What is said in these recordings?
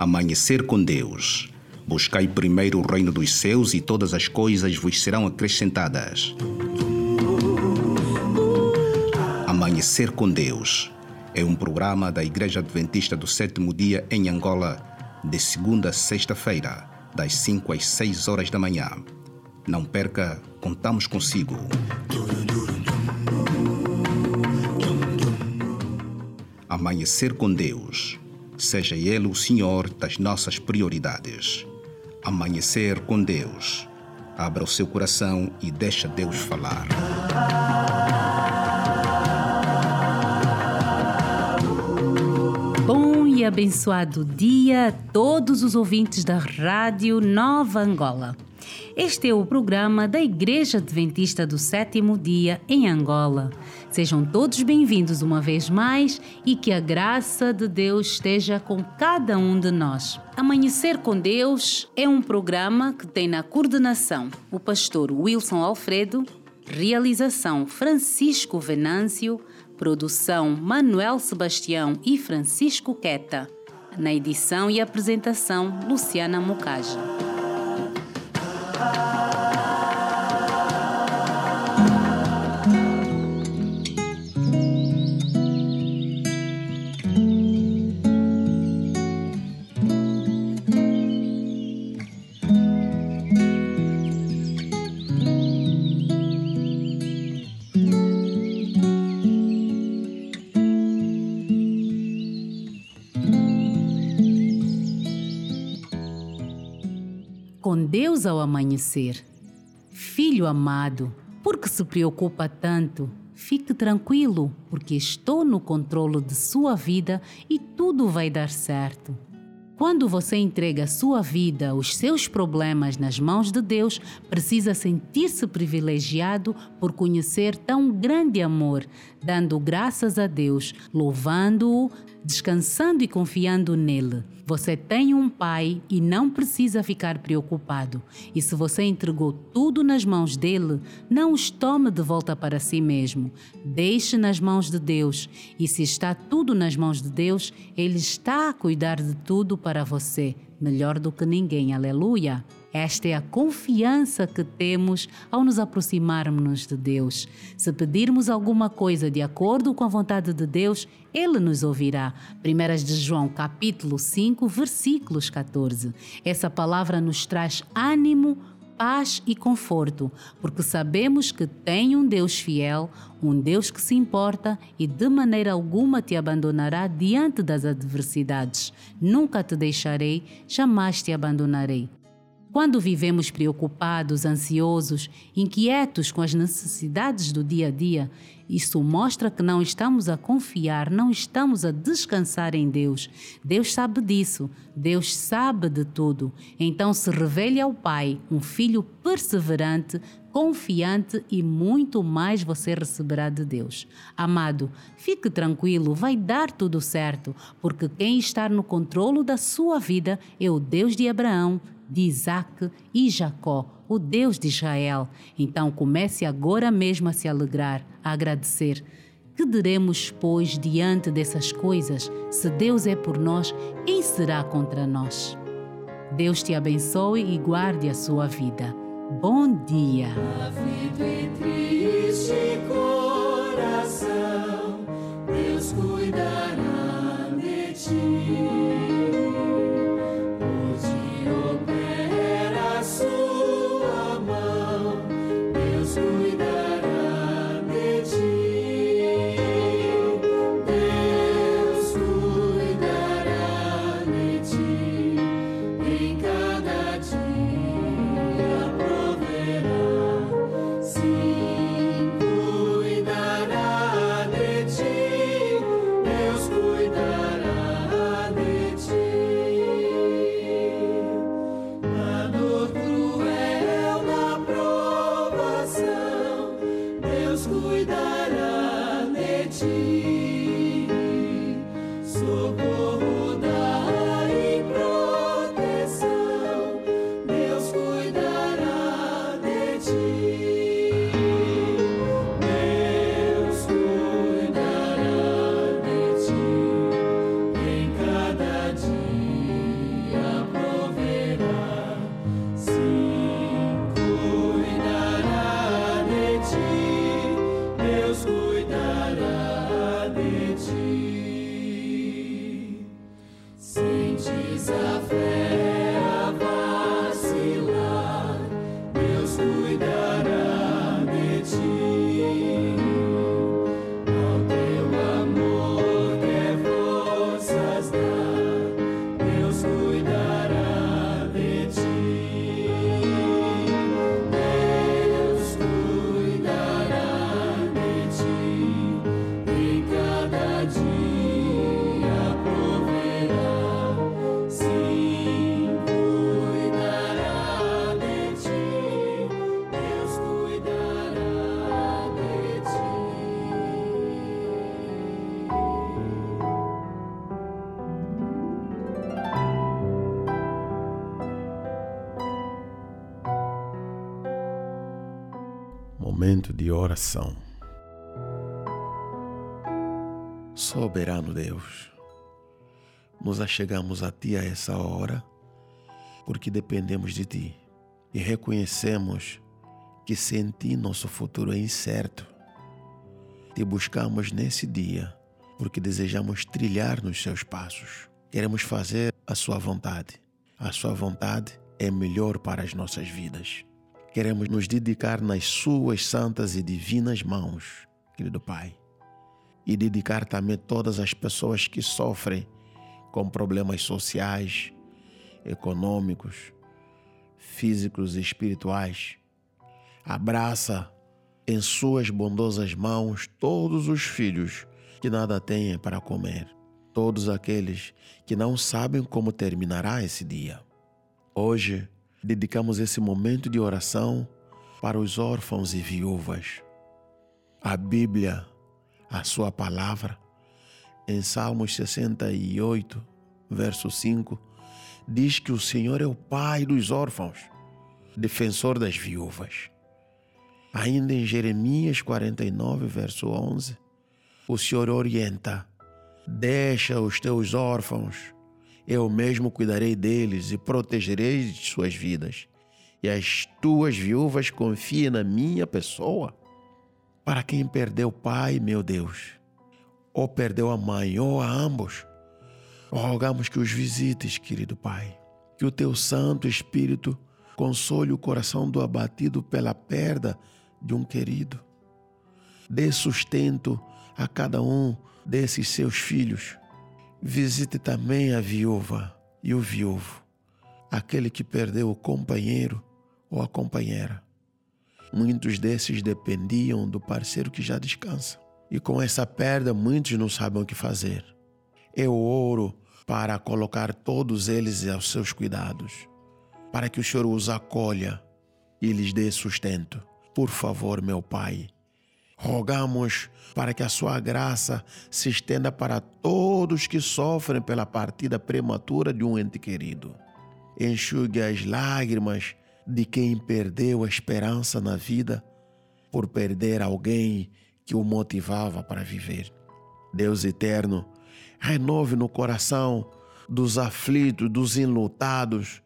Amanhecer com Deus. Buscai primeiro o reino dos céus e todas as coisas vos serão acrescentadas. Amanhecer com Deus é um programa da Igreja Adventista do Sétimo Dia em Angola, de segunda a sexta-feira, das 5 às 6 horas da manhã. Não perca, contamos consigo. Amanhecer com Deus. Seja Ele o Senhor das nossas prioridades. Amanhecer com Deus. Abra o seu coração e deixa Deus falar. Bom e abençoado dia a todos os ouvintes da Rádio Nova Angola. Este é o programa da Igreja Adventista do Sétimo Dia em Angola. Sejam todos bem-vindos uma vez mais e que a graça de Deus esteja com cada um de nós. Amanhecer com Deus é um programa que tem na coordenação o pastor Wilson Alfredo, realização Francisco Venâncio, produção Manuel Sebastião e Francisco Queta. Na edição e apresentação, Luciana Mucaja. Com Deus ao amanhecer. Filho amado, por que se preocupa tanto? Fique tranquilo, porque estou no controlo de sua vida e tudo vai dar certo. Quando você entrega sua vida, os seus problemas nas mãos de Deus, precisa sentir-se privilegiado por conhecer tão grande amor, dando graças a Deus, louvando-o, descansando e confiando nele. Você tem um pai e não precisa ficar preocupado. E se você entregou tudo nas mãos dele, não os tome de volta para si mesmo. Deixe nas mãos de Deus. E se está tudo nas mãos de Deus, ele está a cuidar de tudo para você, melhor do que ninguém. Aleluia! Esta é a confiança que temos ao nos aproximarmos de Deus. Se pedirmos alguma coisa de acordo com a vontade de Deus, Ele nos ouvirá. 1 de João, capítulo 5, versículos 14. Essa palavra nos traz ânimo, paz e conforto, porque sabemos que tem um Deus fiel, um Deus que se importa e de maneira alguma te abandonará diante das adversidades. Nunca te deixarei, jamais te abandonarei. Quando vivemos preocupados, ansiosos, inquietos com as necessidades do dia a dia, isso mostra que não estamos a confiar, não estamos a descansar em Deus. Deus sabe disso, Deus sabe de tudo. Então se revele ao Pai, um filho perseverante, confiante e muito mais você receberá de Deus. Amado, fique tranquilo, vai dar tudo certo, porque quem está no controlo da sua vida é o Deus de Abraão, de Isaac e Jacó, o Deus de Israel. Então comece agora mesmo a se alegrar, a agradecer. Que diremos, pois, diante dessas coisas? Se Deus é por nós, quem será contra nós? Deus te abençoe e guarde a sua vida. Bom dia. e triste coração, Deus cuidará de ti. Oração. Soberano Deus, nos achegamos a Ti a essa hora porque dependemos de Ti e reconhecemos que sem Ti nosso futuro é incerto. Te buscamos nesse dia porque desejamos trilhar nos Seus passos. Queremos fazer a Sua vontade. A Sua vontade é melhor para as nossas vidas. Queremos nos dedicar nas Suas santas e divinas mãos, querido Pai, e dedicar também todas as pessoas que sofrem com problemas sociais, econômicos, físicos e espirituais. Abraça em Suas bondosas mãos todos os filhos que nada têm para comer, todos aqueles que não sabem como terminará esse dia. Hoje, dedicamos esse momento de oração para os órfãos e viúvas. A Bíblia, a Sua palavra, em Salmos 68, verso 5, diz que o Senhor é o Pai dos órfãos, defensor das viúvas. Ainda em Jeremias 49, verso 11, o Senhor orienta: Deixa os teus órfãos eu mesmo cuidarei deles e protegerei de suas vidas. E as tuas viúvas confiem na minha pessoa. Para quem perdeu pai, meu Deus, ou perdeu a mãe, ou a ambos, rogamos que os visites, querido Pai. Que o teu Santo Espírito console o coração do abatido pela perda de um querido. Dê sustento a cada um desses seus filhos Visite também a viúva e o viúvo, aquele que perdeu o companheiro ou a companheira. Muitos desses dependiam do parceiro que já descansa. E com essa perda, muitos não sabem o que fazer. Eu ouro para colocar todos eles aos seus cuidados, para que o Senhor os acolha e lhes dê sustento. Por favor, meu Pai, Rogamos para que a sua graça se estenda para todos que sofrem pela partida prematura de um ente querido. Enxugue as lágrimas de quem perdeu a esperança na vida por perder alguém que o motivava para viver. Deus eterno, renove no coração dos aflitos, dos enlutados,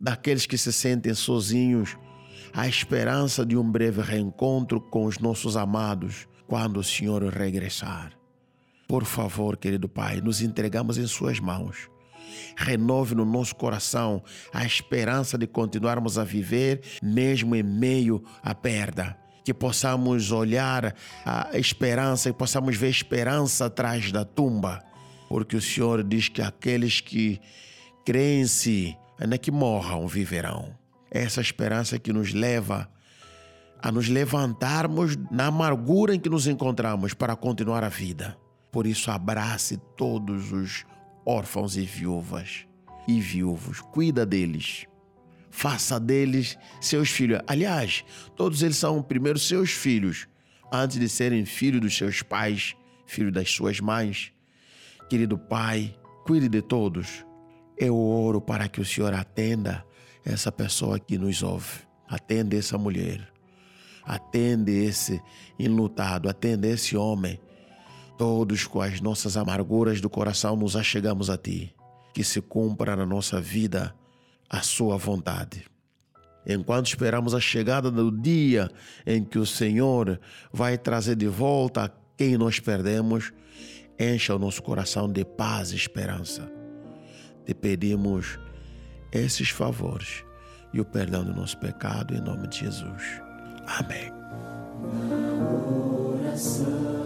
daqueles que se sentem sozinhos a esperança de um breve reencontro com os nossos amados quando o Senhor regressar. Por favor, querido Pai, nos entregamos em Suas mãos. Renove no nosso coração a esperança de continuarmos a viver, mesmo em meio à perda. Que possamos olhar a esperança e possamos ver esperança atrás da tumba. Porque o Senhor diz que aqueles que creem em si, ainda que morram, viverão essa esperança que nos leva a nos levantarmos na amargura em que nos encontramos para continuar a vida. Por isso, abrace todos os órfãos e viúvas e viúvos, cuida deles. Faça deles seus filhos. Aliás, todos eles são primeiro seus filhos, antes de serem filhos dos seus pais, filhos das suas mães. Querido Pai, cuide de todos. Eu oro para que o Senhor atenda essa pessoa que nos ouve. Atende essa mulher. Atende esse enlutado. Atende esse homem. Todos com as nossas amarguras do coração nos achegamos a Ti. Que se cumpra na nossa vida a Sua vontade. Enquanto esperamos a chegada do dia em que o Senhor vai trazer de volta quem nós perdemos, encha o nosso coração de paz e esperança. Te pedimos esses favores e o perdão do nosso pecado em nome de Jesus. Amém. Oração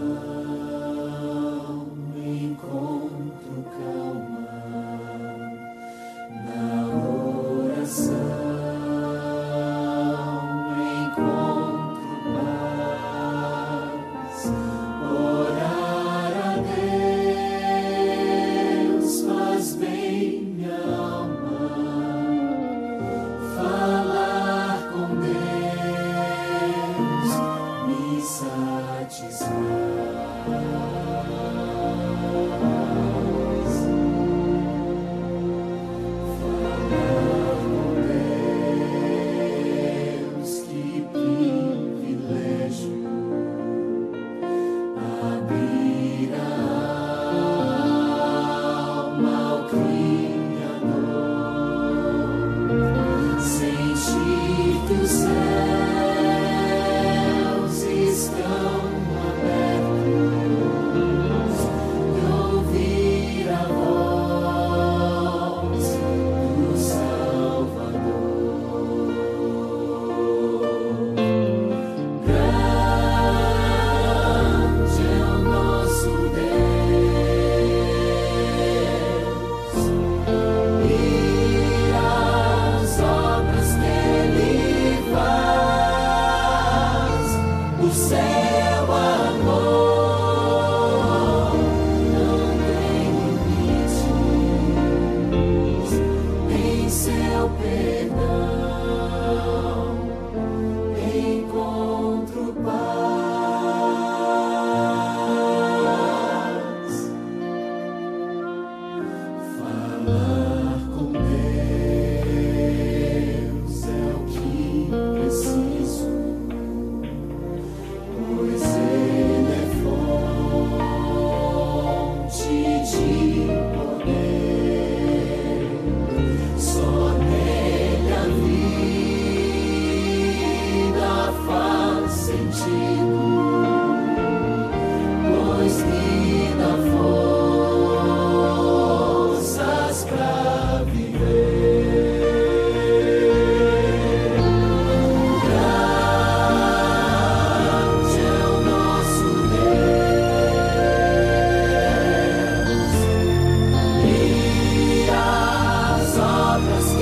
others.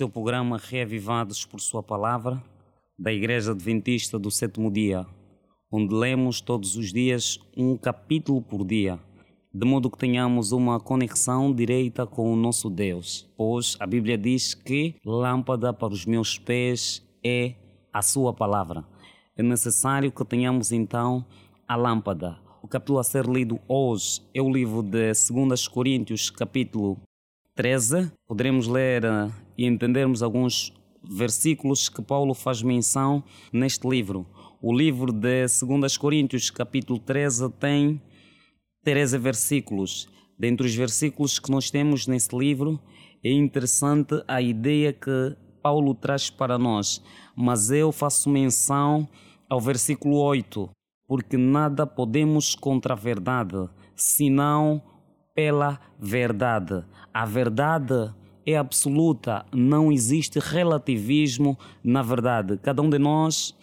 Este é o programa Reavivados por Sua Palavra, da Igreja Adventista do Sétimo Dia, onde lemos todos os dias um capítulo por dia, de modo que tenhamos uma conexão direita com o nosso Deus, pois a Bíblia diz que lâmpada para os meus pés é a Sua Palavra. É necessário que tenhamos então a lâmpada. O capítulo a ser lido hoje é o livro de 2 Coríntios, capítulo 13, poderemos ler eh, e entendermos alguns versículos que Paulo faz menção neste livro. O livro de 2 Coríntios, capítulo 13, tem 13 versículos. Dentre os versículos que nós temos nesse livro, é interessante a ideia que Paulo traz para nós, mas eu faço menção ao versículo 8, porque nada podemos contra a verdade, senão pela verdade. A verdade é absoluta, não existe relativismo na verdade. Cada um de nós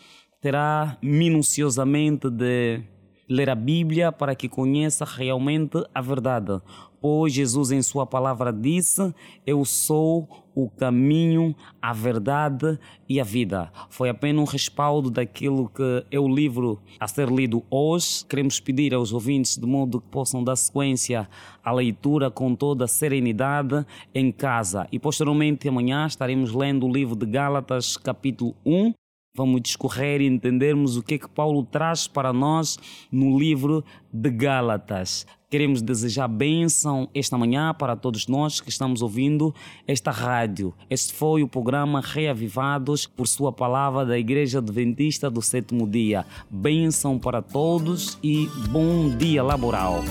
terá minuciosamente de ler a Bíblia para que conheça realmente a verdade. Pois Jesus, em Sua palavra, disse: Eu sou o caminho, a verdade e a vida. Foi apenas um respaldo daquilo que é o livro a ser lido hoje. Queremos pedir aos ouvintes de modo que possam dar sequência à leitura com toda a serenidade em casa. E posteriormente, amanhã, estaremos lendo o livro de Gálatas, capítulo 1 vamos discorrer e entendermos o que é que Paulo traz para nós no livro de Gálatas. Queremos desejar bênção esta manhã para todos nós que estamos ouvindo esta rádio. Este foi o programa Reavivados por Sua Palavra da Igreja Adventista do Sétimo Dia. Bênção para todos e bom dia laboral.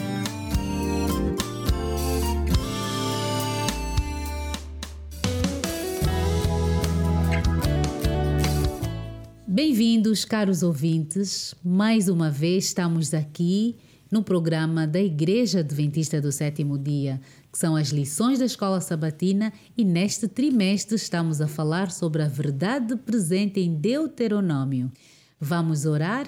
Bem-vindos, caros ouvintes. Mais uma vez estamos aqui no programa da Igreja Adventista do Sétimo Dia, que são as lições da Escola Sabatina, e neste trimestre estamos a falar sobre a verdade presente em Deuteronômio. Vamos orar?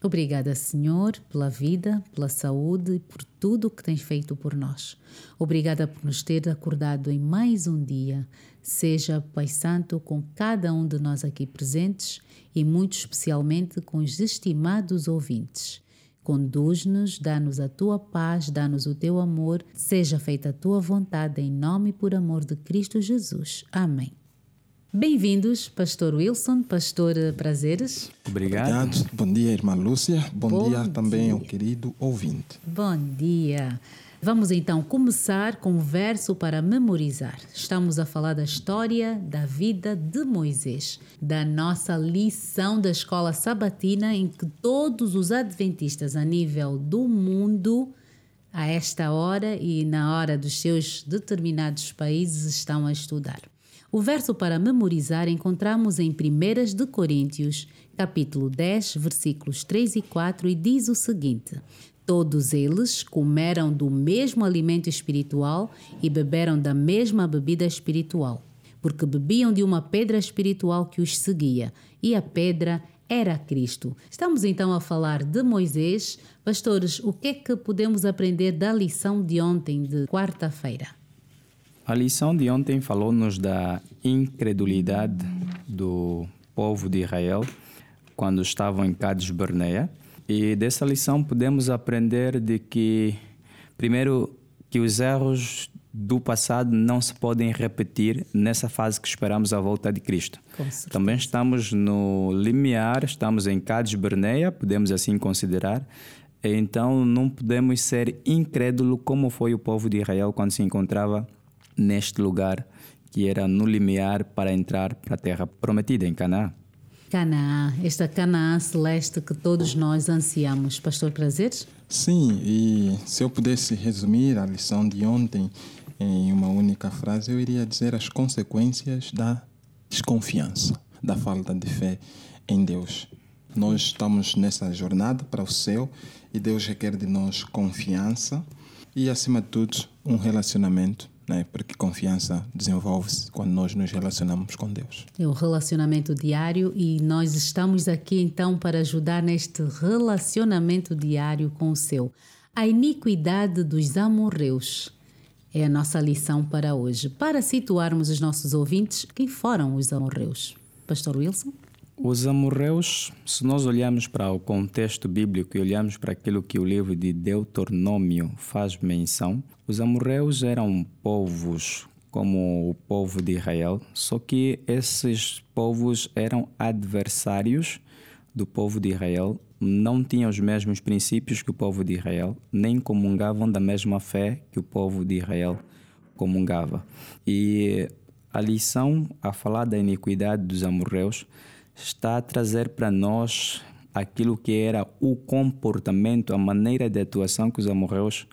Obrigada, Senhor, pela vida, pela saúde e por tudo o que tens feito por nós. Obrigada por nos ter acordado em mais um dia. Seja, Pai Santo, com cada um de nós aqui presentes e muito especialmente com os estimados ouvintes. Conduz-nos, dá-nos a tua paz, dá-nos o teu amor, seja feita a tua vontade em nome e por amor de Cristo Jesus. Amém. Bem-vindos, Pastor Wilson, Pastor Prazeres. Obrigado. Obrigado. Bom dia, irmã Lúcia. Bom, Bom dia também dia. ao querido ouvinte. Bom dia. Vamos então começar com um verso para memorizar. Estamos a falar da história da vida de Moisés, da nossa lição da escola sabatina, em que todos os adventistas a nível do mundo, a esta hora e na hora dos seus determinados países, estão a estudar. O verso para memorizar encontramos em 1 de Coríntios, capítulo 10, versículos 3 e 4, e diz o seguinte: Todos eles comeram do mesmo alimento espiritual e beberam da mesma bebida espiritual, porque bebiam de uma pedra espiritual que os seguia, e a pedra era Cristo. Estamos então a falar de Moisés. Pastores, o que é que podemos aprender da lição de ontem, de quarta-feira? A lição de ontem falou-nos da incredulidade do povo de Israel quando estavam em Cades Barnea. E dessa lição podemos aprender de que, primeiro, que os erros do passado não se podem repetir nessa fase que esperamos a volta de Cristo. Também estamos no limiar, estamos em Cades Barnea, podemos assim considerar. Então não podemos ser incrédulos como foi o povo de Israel quando se encontrava neste lugar que era no limiar para entrar para a terra prometida em Canaã. Canaã, esta Canaã celeste que todos nós ansiamos. Pastor Prazeres? Sim, e se eu pudesse resumir a lição de ontem em uma única frase, eu iria dizer as consequências da desconfiança, da falta de fé em Deus. Nós estamos nessa jornada para o céu e Deus requer de nós confiança e, acima de tudo, um relacionamento, né? porque confiança desenvolve-se quando nós nos relacionamos com Deus. É o relacionamento diário e nós estamos aqui então para ajudar neste relacionamento diário com o seu. A iniquidade dos amorreus é a nossa lição para hoje. Para situarmos os nossos ouvintes, quem foram os amorreus? Pastor Wilson? Os amorreus, se nós olharmos para o contexto bíblico e olharmos para aquilo que o livro de Deuteronômio faz menção, os amorreus eram povos como o povo de Israel, só que esses povos eram adversários do povo de Israel, não tinham os mesmos princípios que o povo de Israel, nem comungavam da mesma fé que o povo de Israel comungava. E a lição a falar da iniquidade dos amorreus está a trazer para nós aquilo que era o comportamento, a maneira de atuação que os amorreus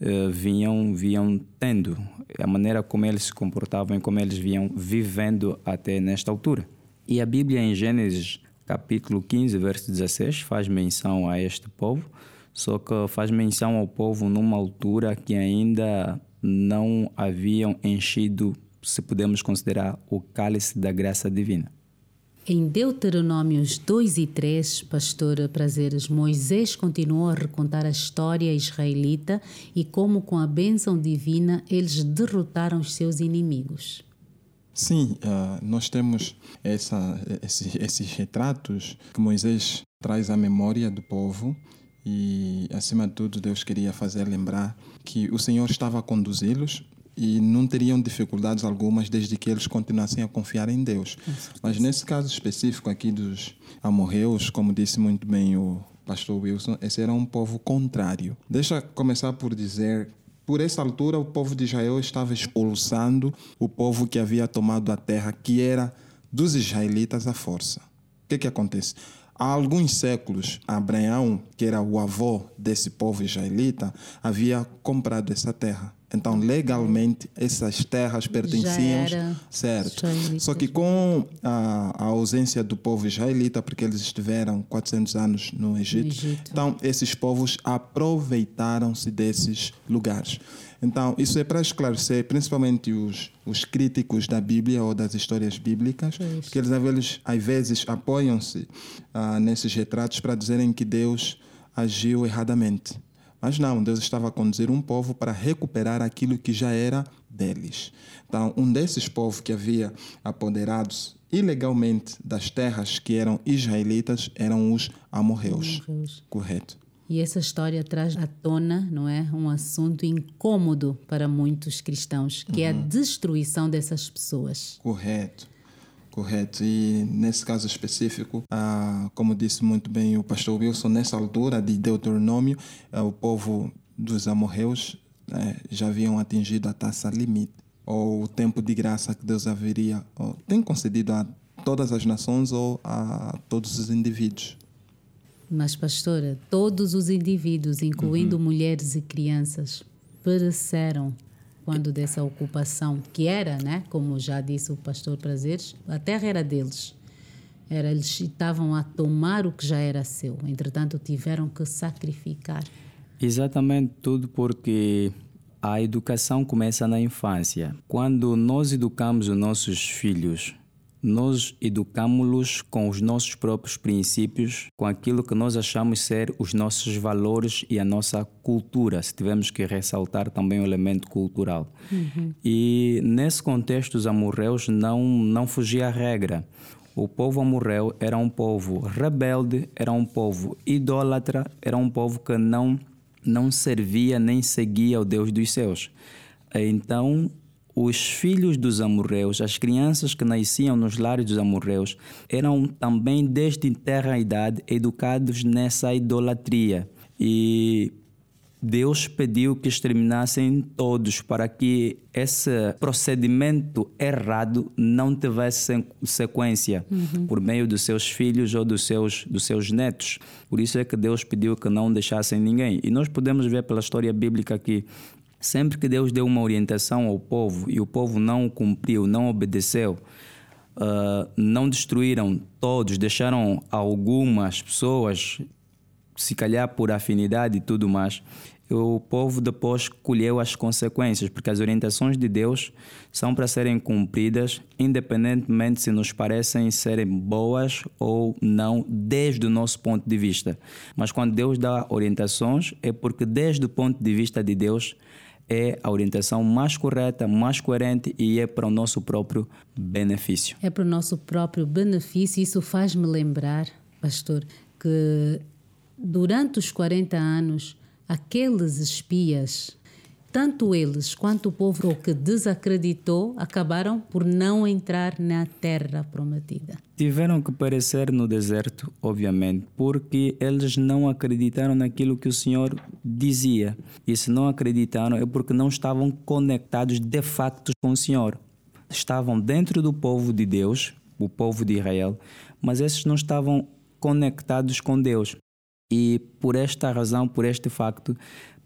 eh, vinham, vinham tendo, a maneira como eles se comportavam e como eles vinham vivendo até nesta altura. E a Bíblia em Gênesis capítulo 15, verso 16, faz menção a este povo, só que faz menção ao povo numa altura que ainda não haviam enchido, se podemos considerar, o cálice da graça divina. Em Deuteronômios 2 e 3, pastor Prazeres, Moisés continuou a recontar a história israelita e como, com a bênção divina, eles derrotaram os seus inimigos. Sim, uh, nós temos essa, esse, esses retratos que Moisés traz à memória do povo e, acima de tudo, Deus queria fazer lembrar que o Senhor estava a conduzi-los e não teriam dificuldades algumas desde que eles continuassem a confiar em Deus. Mas nesse caso específico aqui dos amorreus, como disse muito bem o pastor Wilson, esse era um povo contrário. Deixa começar por dizer por essa altura, o povo de Israel estava expulsando o povo que havia tomado a terra, que era dos israelitas à força. O que, que acontece? Há alguns séculos, Abraão, que era o avô desse povo israelita, havia comprado essa terra. Então, legalmente, essas terras pertenciam. certo. Israelita. Só que com a, a, ausência do povo israelita, porque eles estiveram 400 anos no Egito, no Egito. então esses povos aproveitaram-se desses lugares. Então, isso é para esclarecer, principalmente os, os críticos da Bíblia ou das histórias bíblicas, isso. porque eles, eles às vezes apoiam-se ah, nesses retratos para dizerem que Deus agiu erradamente. Mas não, Deus estava a conduzir um povo para recuperar aquilo que já era deles. Então, um desses povos que havia apoderados ilegalmente das terras que eram israelitas eram os amorreus. amorreus. Correto. E essa história traz à tona, não é, um assunto incômodo para muitos cristãos, que uhum. é a uhum. destruição dessas pessoas. Correto. Correto. E nesse caso específico, ah, como disse muito bem o pastor Wilson, nessa altura de Deuteronômio, ah, o povo dos amorreus eh, já haviam atingido a taxa limite, ou o tempo de graça que Deus haveria, ou, tem concedido a todas as nações ou a todos os indivíduos. Mas, pastora, todos os indivíduos, incluindo uhum. mulheres e crianças, pereceram quando dessa ocupação, que era, né, como já disse o pastor Prazeres, a terra era deles. Era, eles estavam a tomar o que já era seu. Entretanto, tiveram que sacrificar. Exatamente tudo porque a educação começa na infância. Quando nós educamos os nossos filhos nós educamos-los com os nossos próprios princípios, com aquilo que nós achamos ser os nossos valores e a nossa cultura, se tivermos que ressaltar também o elemento cultural. Uhum. E nesse contexto, os amorreus não, não fugia à regra. O povo amorreu era um povo rebelde, era um povo idólatra, era um povo que não, não servia nem seguia o Deus dos céus. Então, os filhos dos amorreus, as crianças que nasciam nos lares dos amorreus, eram também desde terra idade educados nessa idolatria. E Deus pediu que exterminassem todos para que esse procedimento errado não tivesse sequência por meio dos seus filhos ou dos seus, dos seus netos. Por isso é que Deus pediu que não deixassem ninguém. E nós podemos ver pela história bíblica que sempre que Deus deu uma orientação ao povo e o povo não cumpriu, não obedeceu, uh, não destruíram todos, deixaram algumas pessoas, se calhar por afinidade e tudo mais, o povo depois colheu as consequências, porque as orientações de Deus são para serem cumpridas, independentemente se nos parecem serem boas ou não, desde o nosso ponto de vista. Mas quando Deus dá orientações, é porque, desde o ponto de vista de Deus, é a orientação mais correta, mais coerente e é para o nosso próprio benefício. É para o nosso próprio benefício. Isso faz-me lembrar, pastor, que durante os 40 anos, aqueles espias, tanto eles quanto o povo que desacreditou, acabaram por não entrar na terra prometida. Tiveram que perecer no deserto, obviamente, porque eles não acreditaram naquilo que o Senhor dizia. E se não acreditaram é porque não estavam conectados de facto com o Senhor. Estavam dentro do povo de Deus, o povo de Israel, mas esses não estavam conectados com Deus. E por esta razão, por este facto,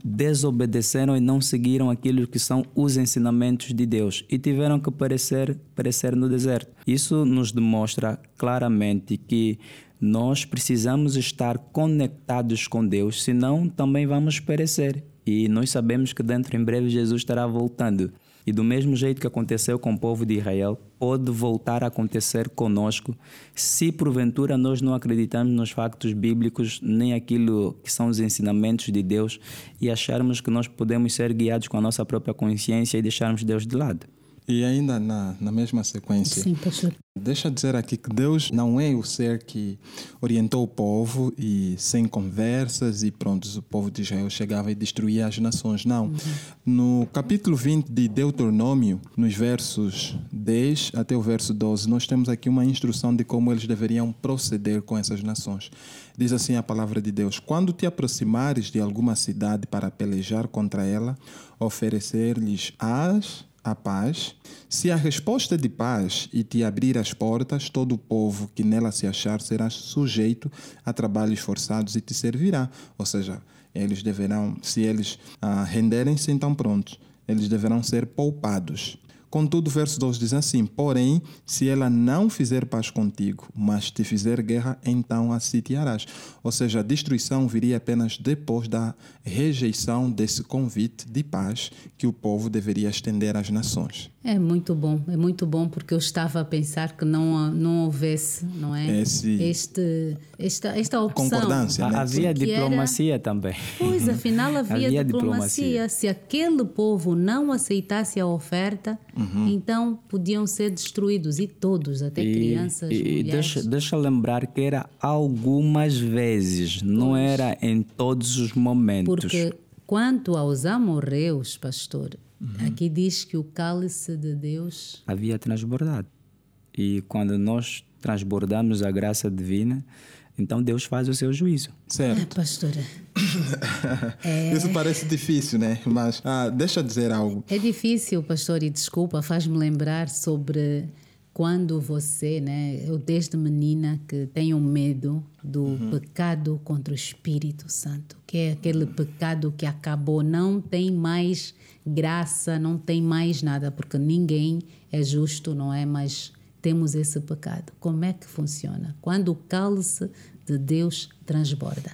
desobedeceram e não seguiram aquilo que são os ensinamentos de Deus e tiveram que perecer, perecer no deserto. Isso nos demonstra claramente que nós precisamos estar conectados com Deus, senão também vamos perecer. E nós sabemos que dentro em breve Jesus estará voltando. E do mesmo jeito que aconteceu com o povo de Israel, pode voltar a acontecer conosco se porventura nós não acreditamos nos factos bíblicos nem aquilo que são os ensinamentos de Deus e acharmos que nós podemos ser guiados com a nossa própria consciência e deixarmos Deus de lado. E ainda na, na mesma sequência, Sim, pastor. deixa eu dizer aqui que Deus não é o ser que orientou o povo e sem conversas e pronto, o povo de Israel chegava e destruía as nações. Não. No capítulo 20 de Deuteronômio, nos versos 10 até o verso 12, nós temos aqui uma instrução de como eles deveriam proceder com essas nações. Diz assim a palavra de Deus: Quando te aproximares de alguma cidade para pelejar contra ela, oferecer-lhes as a paz, se a resposta é de paz e te abrir as portas, todo o povo que nela se achar será sujeito a trabalhos forçados e te servirá. Ou seja, eles deverão, se eles ah, renderem-se, então pronto, eles deverão ser poupados. Contudo, o verso 2 diz assim: Porém, se ela não fizer paz contigo, mas te fizer guerra, então a sitiarás. Ou seja, a destruição viria apenas depois da rejeição desse convite de paz que o povo deveria estender às nações. É muito bom, é muito bom porque eu estava a pensar que não, não houvesse, não é? Esse- Este, esta, esta opção. Concordância, né? Havia Porque era- diplomacia também. Pois, afinal havia, Havia diplomacia. diplomacia. Se aquele povo não aceitasse a oferta, Uhum. então podiam ser destruídos e todos, até crianças, e mulheres. deixa, deixa lembrar que era algumas vezes, não era em todos os momentos. Porque quanto aos amorreus, pastor, Uhum. aqui diz que o cálice de Deus havia transbordado. E quando nós transbordamos a graça divina, então Deus faz o seu juízo. Certo. Pastora, Isso parece difícil, né? Mas ah, deixa eu dizer algo. é difícil, pastor, e desculpa, faz-me lembrar sobre quando você, né, eu desde menina que tenho medo do pecado contra o Espírito Santo, que é aquele pecado que acabou, não tem mais graça, não tem mais nada, porque ninguém é justo, não é? Mas temos esse pecado. Como é que funciona? Quando o cálice de Deus transborda.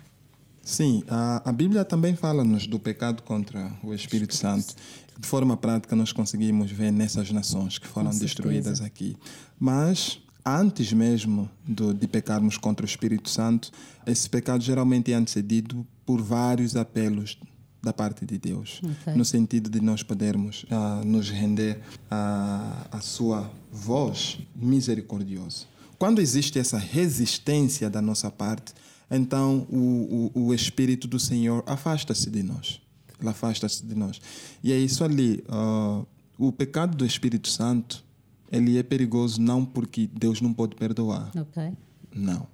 Sim, a, a Bíblia também fala-nos do pecado contra o Espírito Santo. De forma prática, nós conseguimos ver nessas nações que foram destruídas aqui. Mas, antes mesmo do, de pecarmos contra o Espírito Santo, esse pecado geralmente é antecedido por vários apelos da parte de Deus, Ok. no sentido de nós podermos ah, nos render à, à sua voz misericordiosa. Quando existe essa resistência da nossa parte, então o, o, o Espírito do Senhor afasta-se de nós. Ele afasta-se de nós. E é isso ali. ah, o pecado do Espírito Santo, ele é perigoso não porque Deus não pode perdoar. Ok? Não.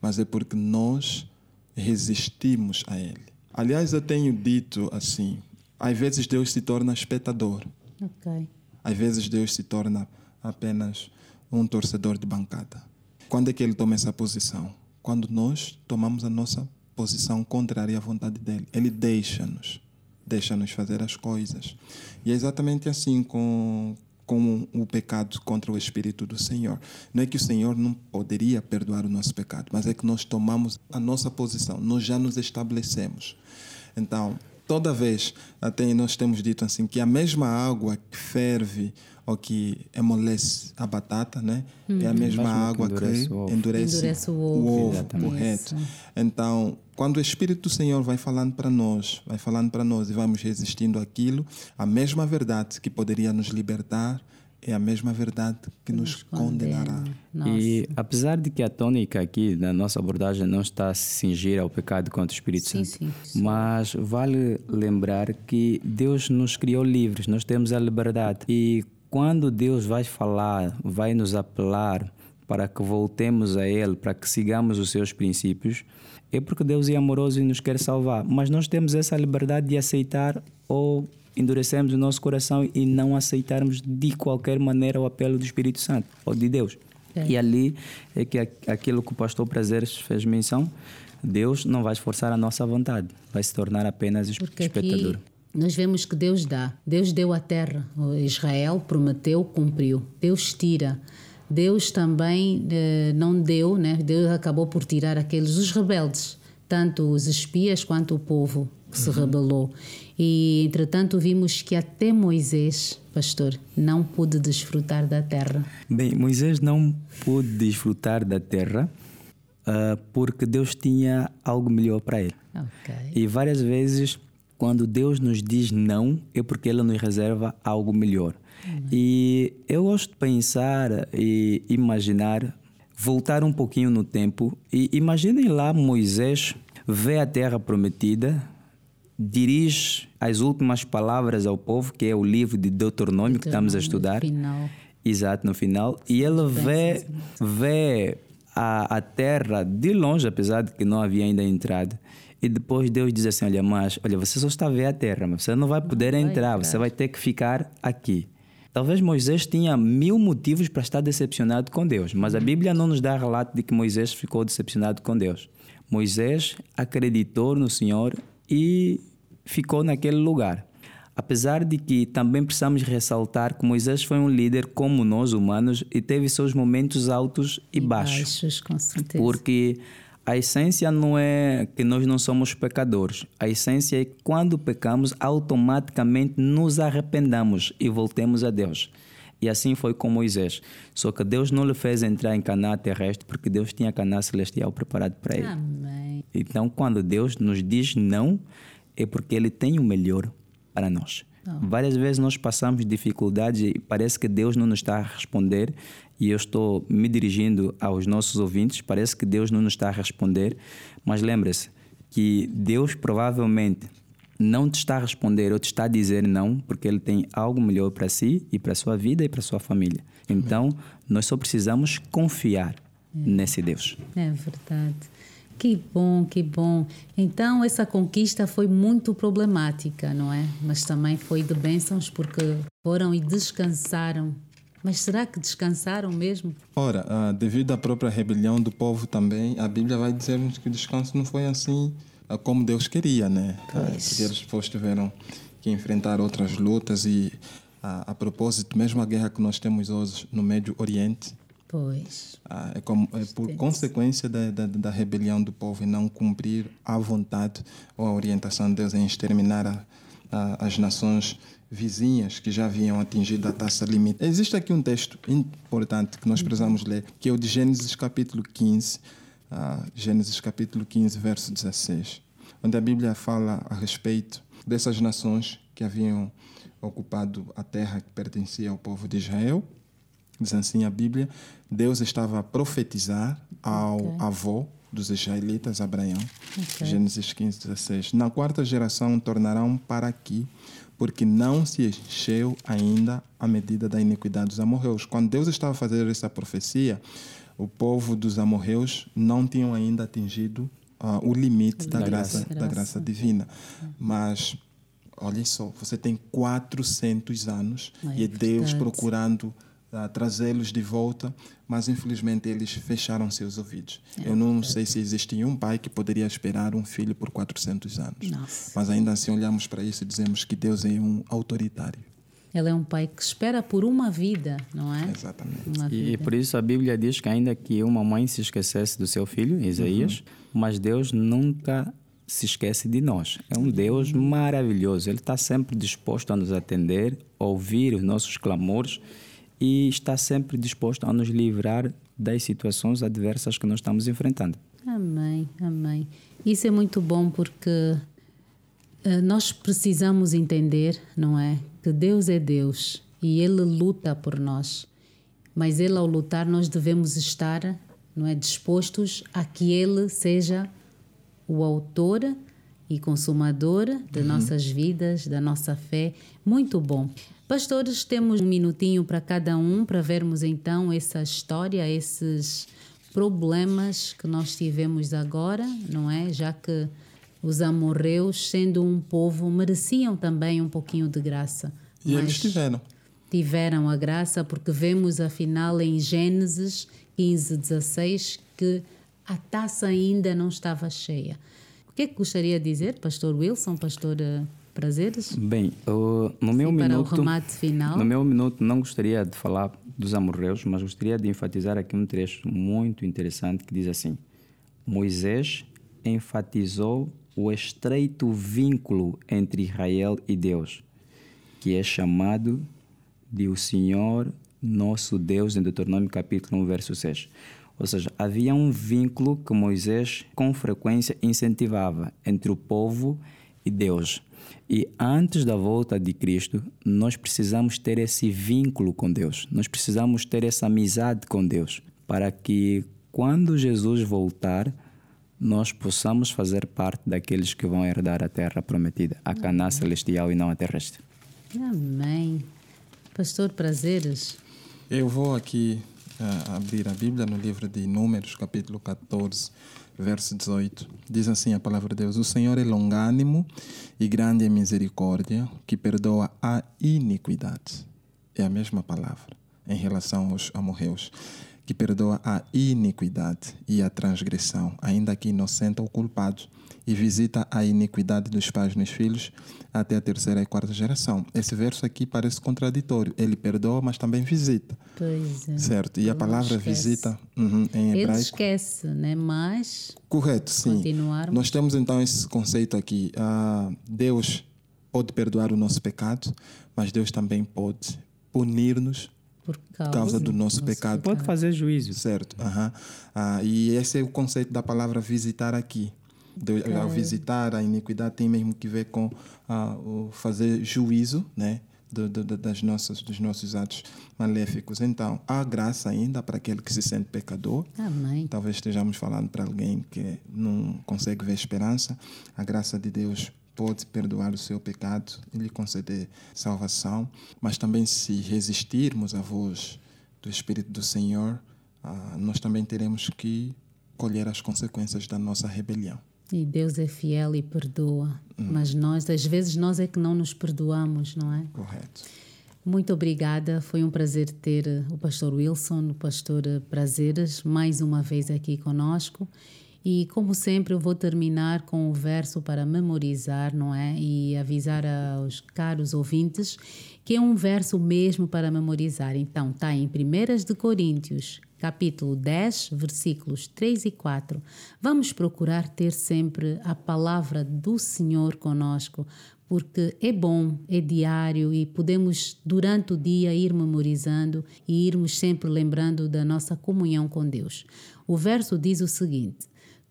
Mas é porque nós resistimos a Ele. Aliás, eu tenho dito assim: às vezes Deus se torna espectador, Ok. às vezes Deus se torna apenas um torcedor de bancada. Quando é que ele toma essa posição? Quando nós tomamos a nossa posição contrária à vontade dele. Ele deixa-nos, deixa-nos fazer as coisas. E é exatamente assim com, com o pecado contra o Espírito do Senhor. Não é que o Senhor não poderia perdoar o nosso pecado, mas é que nós tomamos a nossa posição, nós já nos estabelecemos. Então, toda vez, até nós temos dito assim, que a mesma água que ferve ou que amolece a batata, né? É a mesma Mesmo que água endurece que o ovo. endurece, Endurece o ovo. Correto. Então, quando o Espírito do Senhor vai falando para nós, vai falando para nós e vamos resistindo àquilo, a mesma verdade que poderia nos libertar é a mesma verdade que nos condenará. Nossa. E apesar de que a tônica aqui na nossa abordagem não está a se cingir ao pecado contra o Espírito Sim, Santo, sim, sim. mas vale lembrar que Deus nos criou livres, nós temos a liberdade. E quando Deus vai falar, vai nos apelar para que voltemos a Ele, para que sigamos os seus princípios, é porque Deus é amoroso e nos quer salvar. Mas nós temos essa liberdade de aceitar ou endurecermos o nosso coração e não aceitarmos de qualquer maneira o apelo do Espírito Santo ou de Deus. É. E ali é que aquilo que o pastor Prazeres fez menção, Deus não vai esforçar a nossa vontade, vai se tornar apenas Porque espectador. aqui nós vemos que Deus dá. Deus deu a terra. Israel prometeu, cumpriu. Deus tira. Deus também eh, não deu, né? Deus acabou por tirar aqueles, os rebeldes, tanto os espias quanto o povo que se rebelou. E, entretanto, vimos que até Moisés, pastor, não pôde desfrutar da terra. Bem, Moisés não pôde desfrutar da terra ah, porque Deus tinha algo melhor para ele. Ok. E várias vezes, quando Deus nos diz não, é porque Ele nos reserva algo melhor. E eu gosto de pensar e imaginar, voltar um pouquinho no tempo e imaginem lá Moisés vê a terra prometida, dirige as últimas palavras ao povo, que é o livro de Deuteronômio que estamos a estudar. Final. Exato, no final. E ele vê, vê a, a terra de longe, apesar de que não havia ainda entrado. E depois Deus diz assim: Olha, mas olha, você só está a ver a terra, mas você não vai poder entrar, você vai ter que ficar aqui. Talvez Moisés tinha mil motivos para estar decepcionado com Deus, mas a Bíblia não nos dá relato de que Moisés ficou decepcionado com Deus. Moisés acreditou no Senhor e ficou naquele lugar. Apesar de que também precisamos ressaltar que Moisés foi um líder como nós humanos e teve seus momentos altos e, baixos. Baixos, com certeza. Porque a essência não é que nós não somos pecadores. A essência é que quando pecamos, automaticamente nos arrependamos e voltemos a Deus. E assim foi com Moisés. Só que Deus não lhe fez entrar em Canaã terrestre porque Deus tinha Canaã celestial preparado para ele. Amém. Então, quando Deus nos diz não, é porque Ele tem o melhor para nós. Várias vezes nós passamos dificuldades e parece que Deus não nos está a responder, e eu estou me dirigindo aos nossos ouvintes, parece que Deus não nos está a responder, mas lembre-se que Deus provavelmente não te está a responder ou te está a dizer não, porque Ele tem algo melhor para si e para a sua vida e para a sua família. Então, nós só precisamos confiar nesse Deus. É verdade. Que bom, que bom. Então, essa conquista foi muito problemática, não é? Mas também foi de bênçãos porque foram e descansaram. Mas será que descansaram mesmo? Ora, ah, devido à própria rebelião do povo também, a Bíblia vai dizer-nos que o descanso não foi assim ah, como Deus queria, né? Ah, Porque eles depois tiveram que enfrentar outras lutas e, ah, a propósito, mesmo a guerra que nós temos hoje no Médio Oriente, Pois. ah, é, como, é por consequência da, da, da rebelião do povo e não cumprir a vontade ou a orientação de Deus em exterminar a, as nações vizinhas que já haviam atingido a taxa limite. Existe aqui um texto importante que nós precisamos ler, que é o de Gênesis capítulo 15, ah, Gênesis capítulo 15, verso 16, onde a Bíblia fala a respeito dessas nações que haviam ocupado a terra que pertencia ao povo de Israel Diz assim a Bíblia: Deus estava a profetizar ao avô dos israelitas, Abraão. Gênesis 15, 16. Na quarta geração tornarão para aqui, porque não se encheu ainda a medida da iniquidade dos amorreus. Quando Deus estava fazer essa profecia, o povo dos amorreus não tinham ainda atingido ah, o limite da, Da graça, graça. da graça divina. Mas, olhem só, você tem 400 anos É e é Deus verdade. procurando ah, trazê-los de volta, mas infelizmente eles fecharam seus ouvidos. É Eu não sei se existia um pai que poderia esperar um filho por 400 anos. Nossa. Mas ainda assim olhamos para isso e dizemos que Deus é um autoritário. Ele é um pai que espera por uma vida, não é? Exatamente. E vida. por isso a Bíblia diz que ainda que uma mãe se esquecesse do seu filho, Isaías, mas Deus nunca se esquece de nós. É um Deus maravilhoso. Ele está sempre disposto a nos atender, ouvir os nossos clamores e está sempre disposto a nos livrar das situações adversas que nós estamos enfrentando. Amém, amém. Isso é muito bom porque eh, nós precisamos entender, não é? Que Deus é Deus e Ele luta por nós. Mas Ele, ao lutar, nós devemos estar, não é? Dispostos a que Ele seja o autor e consumador de nossas vidas, da nossa fé. Muito bom. Pastores, temos um minutinho para cada um para vermos então essa história, esses problemas que nós tivemos agora, não é? Já que os amorreus, sendo um povo, mereciam também um pouquinho de graça. E eles tiveram. tiveram a graça porque vemos afinal em Gênesis 15, 16 que a taça ainda não estava cheia. O que é que gostaria de dizer, Pastor Wilson, Pastor eh, Prazeres? Bem, no meu Sim, para o minuto, remate final. no meu minuto não gostaria de falar dos amorreus, mas gostaria de enfatizar aqui um trecho muito interessante que diz assim: Moisés enfatizou o estreito vínculo entre Israel e Deus, que é chamado de o Senhor nosso Deus em Deuteronômio capítulo 1, verso 6. Ou seja, havia um vínculo que Moisés com frequência incentivava entre o povo e Deus. E antes da volta de Cristo, nós precisamos ter esse vínculo com Deus. Nós precisamos ter essa amizade com Deus para que quando Jesus voltar, nós possamos fazer parte daqueles que vão herdar a terra prometida, a Canaã celestial e não a terrestre. Amém. Pastor Prazeres. Eu vou aqui abrir a Bíblia no livro de Números, capítulo 14, verso 18. Diz assim a palavra de Deus: O Senhor é longânimo e grande em misericórdia, que perdoa a iniquidade. É a mesma palavra em relação aos amorreus. Que perdoa a iniquidade e a transgressão, ainda que inocente ou culpado, e visita a iniquidade dos pais nos filhos até a terceira e quarta geração. Esse verso aqui parece contraditório. Ele perdoa, mas também visita. Pois é. Certo. E a Ele palavra esquece. visita uhum, em Ele hebraico. esquece, né? Mas Correto, sim. Continuarmos. Nós temos então esse conceito aqui. Ah, Deus pode perdoar o nosso pecado, mas Deus também pode punir-nos por por causa, causa do nosso pecado. Pode fazer juízo. Certo. aham. Ah, e esse é o conceito da palavra visitar aqui. Deus, Ao visitar a iniquidade tem mesmo que ver com ah, o fazer juízo, né? do- do- das nossas, dos nossos atos maléficos. Então, há graça ainda para aquele que se sente pecador. Amém. Talvez estejamos falando para alguém que não consegue ver esperança. A graça de Deus pode perdoar o seu pecado e lhe conceder salvação. Mas também, se resistirmos à voz do Espírito do Senhor, ah, nós também teremos que colher as consequências da nossa rebelião. E Deus é fiel e perdoa. Mas nós, às vezes, nós é que não nos perdoamos, não é? Correto. Muito obrigada. Foi um prazer ter eh, o pastor Wilson, o pastor eh, Prazeres, mais uma vez aqui conosco. E, como sempre, eu vou terminar com o verso para memorizar, não é? E avisar aos caros ouvintes que é um verso mesmo para memorizar. Então, está em 1 de Coríntios, capítulo 10, versículos 3 e 4. Vamos procurar ter sempre a palavra do Senhor conosco, porque é bom, é diário e podemos durante o dia ir memorizando e irmos sempre lembrando da nossa comunhão com Deus. O verso diz o seguinte: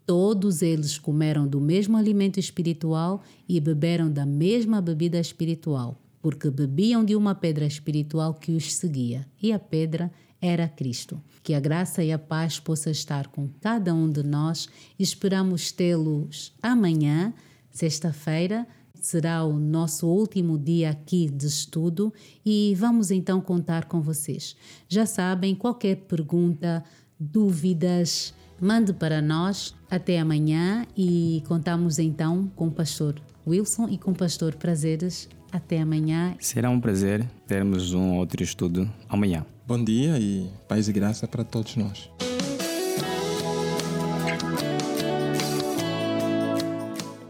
Todos eles comeram do mesmo alimento espiritual e beberam da mesma bebida espiritual, porque bebiam de uma pedra espiritual que os seguia, e a pedra era Cristo. Que a graça e a paz possa estar com cada um de nós. Esperamos tê-los amanhã, sexta-feira. Será o nosso último dia aqui de estudo e vamos então contar com vocês. Já sabem, qualquer pergunta, dúvidas, Mande para nós até amanhã e contamos então com o pastor Wilson e com o pastor Prazeres. Até amanhã. Será um prazer termos um outro estudo amanhã. Bom dia e paz e graça para todos nós.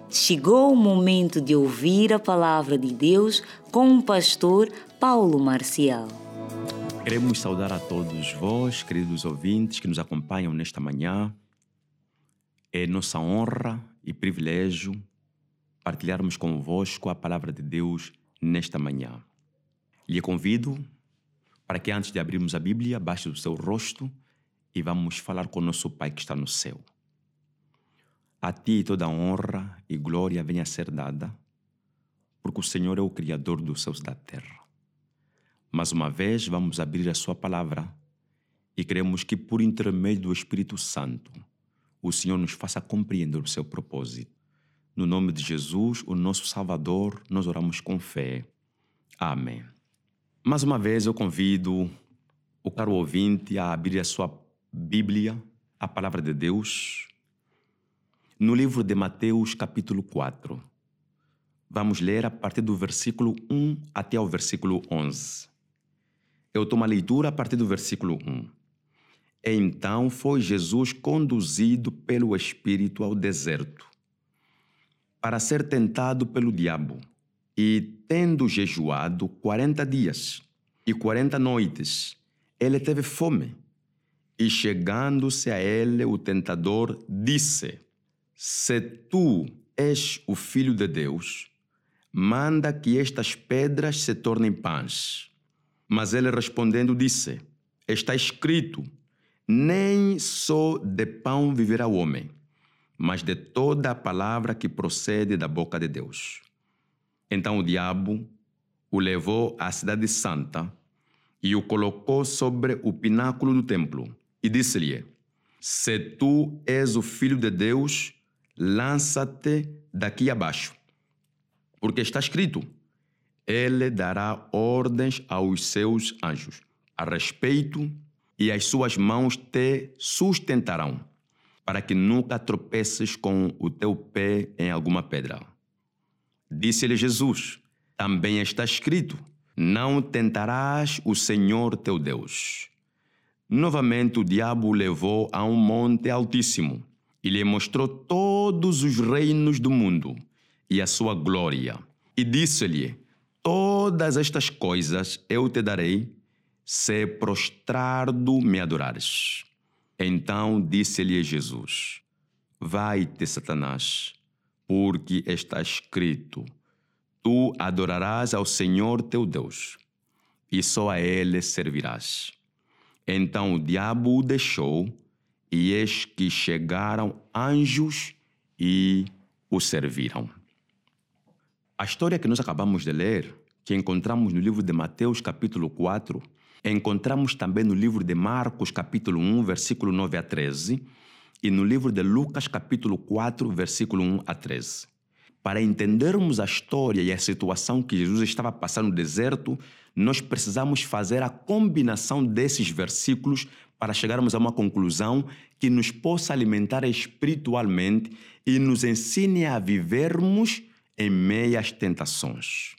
Chegou o momento de ouvir a palavra de Deus com o pastor Paulo Marcial. Queremos saudar a todos vós, queridos ouvintes que nos acompanham nesta manhã. É nossa honra e privilégio partilharmos convosco a palavra de Deus nesta manhã. Lhe convido para que antes de abrirmos a Bíblia, baixe o seu rosto e vamos falar com nosso Pai que está no céu. A ti toda honra e glória venha a ser dada, porque o Senhor é o Criador dos céus e da terra. Mais uma vez, vamos abrir a Sua palavra e queremos que, por intermédio do Espírito Santo, o Senhor nos faça compreender o seu propósito. No nome de Jesus, o nosso Salvador, nós oramos com fé. Amém. Mais uma vez, eu convido o caro ouvinte a abrir a sua Bíblia, a palavra de Deus, no livro de Mateus, capítulo 4. Vamos ler a partir do versículo 1 até o versículo 11. Eu tomo a leitura a partir do versículo 1. Então foi Jesus conduzido pelo Espírito ao deserto, para ser tentado pelo diabo. E, tendo jejuado quarenta dias e quarenta noites, ele teve fome. E chegando-se a ele, o tentador disse: se tu és o Filho de Deus, manda que estas pedras se tornem pães. Mas ele respondendo disse: Está escrito: Nem só de pão viverá o homem, mas de toda a palavra que procede da boca de Deus. Então o diabo o levou à cidade santa e o colocou sobre o pináculo do templo e disse-lhe: Se tu és o filho de Deus, lança-te daqui abaixo. Porque está escrito: Ele dará ordens aos seus anjos a respeito, e as suas mãos te sustentarão, para que nunca tropeces com o teu pé em alguma pedra. Disse-lhe Jesus: Também está escrito: Não tentarás o Senhor teu Deus. Novamente o diabo o levou a um monte altíssimo e lhe mostrou todos os reinos do mundo e a sua glória. E disse-lhe: Todas estas coisas eu te darei, se prostrado me adorares. Então disse-lhe Jesus: Vai-te, Satanás, porque está escrito: Tu adorarás ao Senhor teu Deus, e só a ele servirás. Então o diabo o deixou e eis que chegaram anjos e o serviram. A história que nós acabamos de ler, que encontramos no livro de Mateus, capítulo 4, encontramos também no livro de Marcos, capítulo 1, versículo 9 a 13, e no livro de Lucas, capítulo 4, versículo 1 a 13. Para entendermos a história e a situação que Jesus estava passando no deserto, nós precisamos fazer a combinação desses versículos para chegarmos a uma conclusão que nos possa alimentar espiritualmente e nos ensine a vivermos em meias tentações.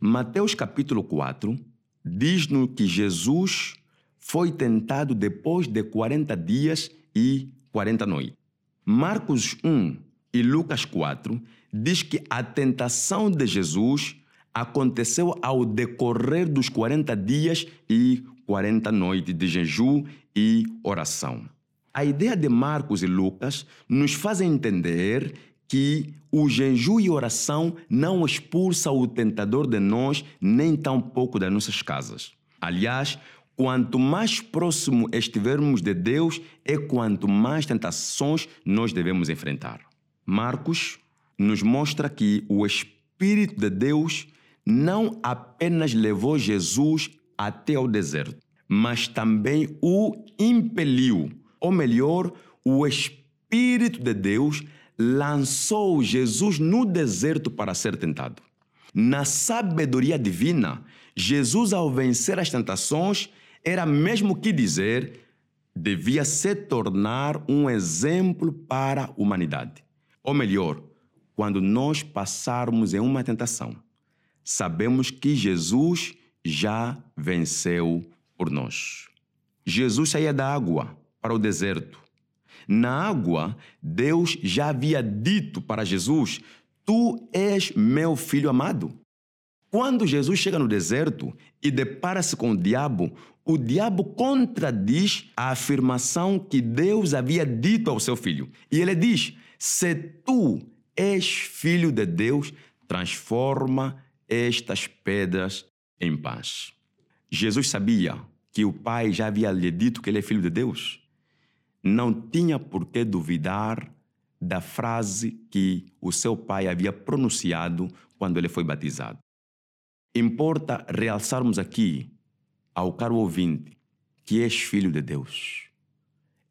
Mateus capítulo 4 diz-nos que Jesus foi tentado depois de 40 dias e 40 noites. Marcos 1 e Lucas 4 diz que a tentação de Jesus aconteceu ao decorrer dos 40 dias e 40 noites de jejum e oração. A ideia de Marcos e Lucas nos faz entender que o jejum e oração não expulsa o tentador de nós, nem tampouco das nossas casas. Aliás, quanto mais próximo estivermos de Deus, é quanto mais tentações nós devemos enfrentar. Marcos nos mostra que o Espírito de Deus não apenas levou Jesus até o deserto, mas também o impeliu, ou melhor, o Espírito de Deus lançou Jesus no deserto para ser tentado. Na sabedoria divina, Jesus, ao vencer as tentações, era mesmo que dizer: devia se tornar um exemplo para a humanidade. Ou melhor, quando nós passarmos em uma tentação, sabemos que Jesus já venceu por nós. Jesus saía da água para o deserto. Na água, Deus já havia dito para Jesus: Tu és meu filho amado. Quando Jesus chega no deserto e depara-se com o diabo, o diabo contradiz a afirmação que Deus havia dito ao seu filho. E ele diz: Se tu és filho de Deus, transforma estas pedras em paz. Jesus sabia que o Pai já havia lhe dito que ele é filho de Deus. Não tinha por que duvidar da frase que o seu pai havia pronunciado quando ele foi batizado. Importa realçarmos aqui ao caro ouvinte que és filho de Deus.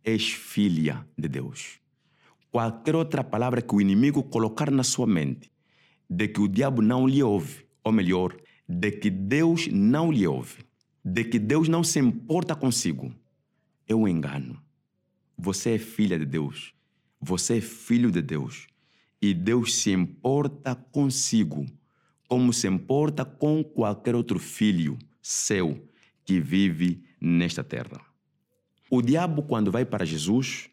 És filha de Deus. Qualquer outra palavra que o inimigo colocar na sua mente de que o diabo não lhe ouve, ou melhor, de que Deus não lhe ouve, de que Deus não se importa consigo, é um engano. Você é filha de Deus. Você é filho de Deus. E Deus se importa consigo, como se importa com qualquer outro filho seu que vive nesta terra. O diabo, quando vai para Jesus,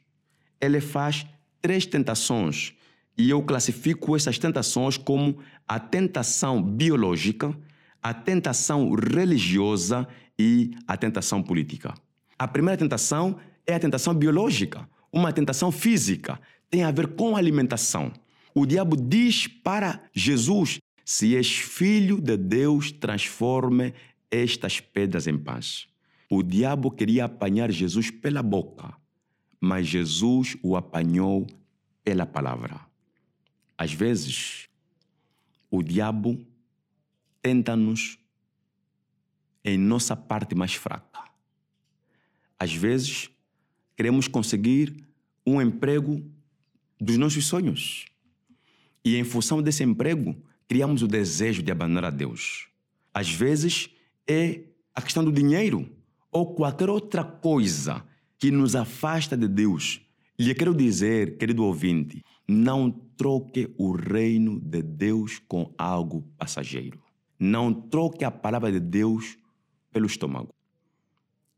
ele faz três tentações e eu classifico essas tentações como a tentação biológica, a tentação religiosa e a tentação política. A primeira tentação é a tentação biológica, uma tentação física, tem a ver com alimentação. O diabo diz para Jesus: se és filho de Deus, transforme estas pedras em pães. O diabo queria apanhar Jesus pela boca, mas Jesus o apanhou pela palavra. Às vezes, o diabo tenta-nos em nossa parte mais fraca. Às vezes, queremos conseguir um emprego dos nossos sonhos. E em função desse emprego, criamos o desejo de abandonar a Deus. Às vezes, é a questão do dinheiro ou qualquer outra coisa que nos afasta de Deus. Lhe quero dizer, querido ouvinte, não troque o reino de Deus com algo passageiro. Não troque a palavra de Deus pelo estômago.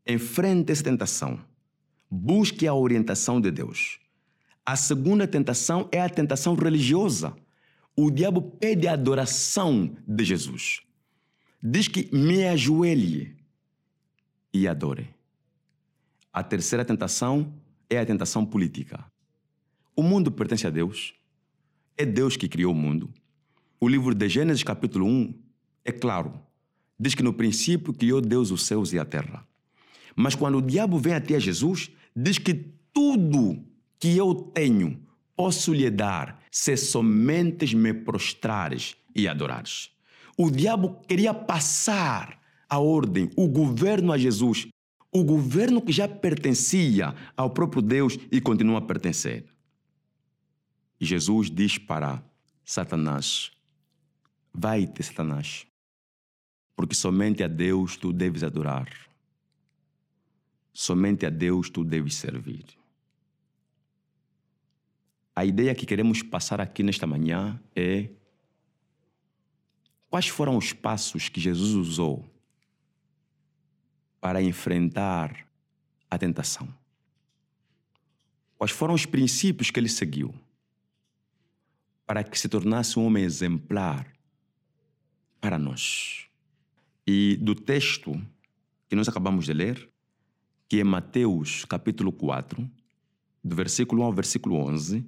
Enfrente essa tentação. Busque a orientação de Deus. A segunda tentação é a tentação religiosa. O diabo pede a adoração de Jesus. Diz que me ajoelhe e adore. A terceira tentação é a tentação política. O mundo pertence a Deus. É Deus que criou o mundo. O livro de Gênesis, capítulo 1, é claro. Diz que no princípio criou Deus os céus e a terra. Mas quando o diabo vem até Jesus, diz que tudo que eu tenho posso lhe dar se somente me prostrares e adorares. O diabo queria passar a ordem, o governo a Jesus, o governo que já pertencia ao próprio Deus e continua a pertencer. Jesus diz para Satanás: Vai-te, Satanás, porque somente a Deus tu deves adorar. Somente a Deus tu deves servir. A ideia que queremos passar aqui nesta manhã é quais foram os passos que Jesus usou para enfrentar a tentação? Quais foram os princípios que ele seguiu? para que se tornasse um homem exemplar para nós. E do texto que nós acabamos de ler, que é Mateus capítulo 4, do versículo 1 ao versículo 11,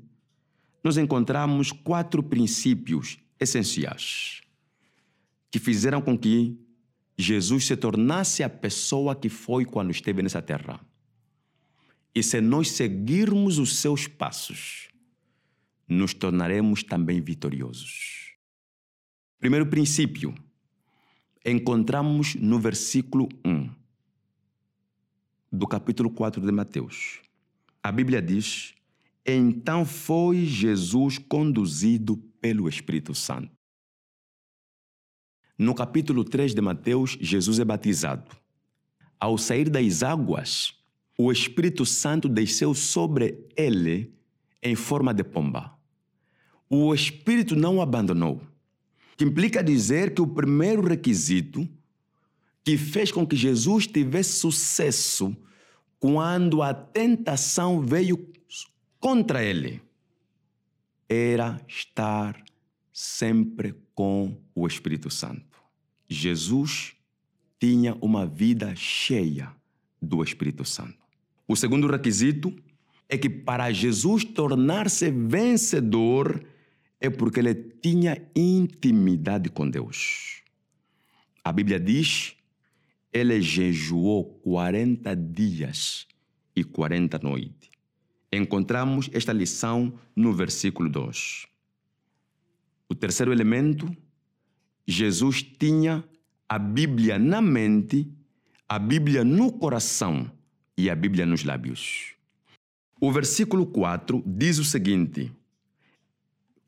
nós encontramos quatro princípios essenciais que fizeram com que Jesus se tornasse a pessoa que foi quando esteve nessa terra. E se nós seguirmos os seus passos, nos tornaremos também vitoriosos. Primeiro princípio, encontramos no versículo 1 do capítulo 4 de Mateus. A Bíblia diz: Então foi Jesus conduzido pelo Espírito Santo. No capítulo 3 de Mateus, Jesus é batizado. Ao sair das águas, o Espírito Santo desceu sobre ele em forma de pomba. O Espírito não o abandonou. Que implica dizer que o primeiro requisito que fez com que Jesus tivesse sucesso quando a tentação veio contra ele era estar sempre com o Espírito Santo. Jesus tinha uma vida cheia do Espírito Santo. O segundo requisito é que para Jesus tornar-se vencedor é porque ele tinha intimidade com Deus. A Bíblia diz: ele jejuou 40 dias e 40 noites. Encontramos esta lição no versículo 2. O terceiro elemento, Jesus tinha a Bíblia na mente, a Bíblia no coração e a Bíblia nos lábios. O versículo 4 diz o seguinte: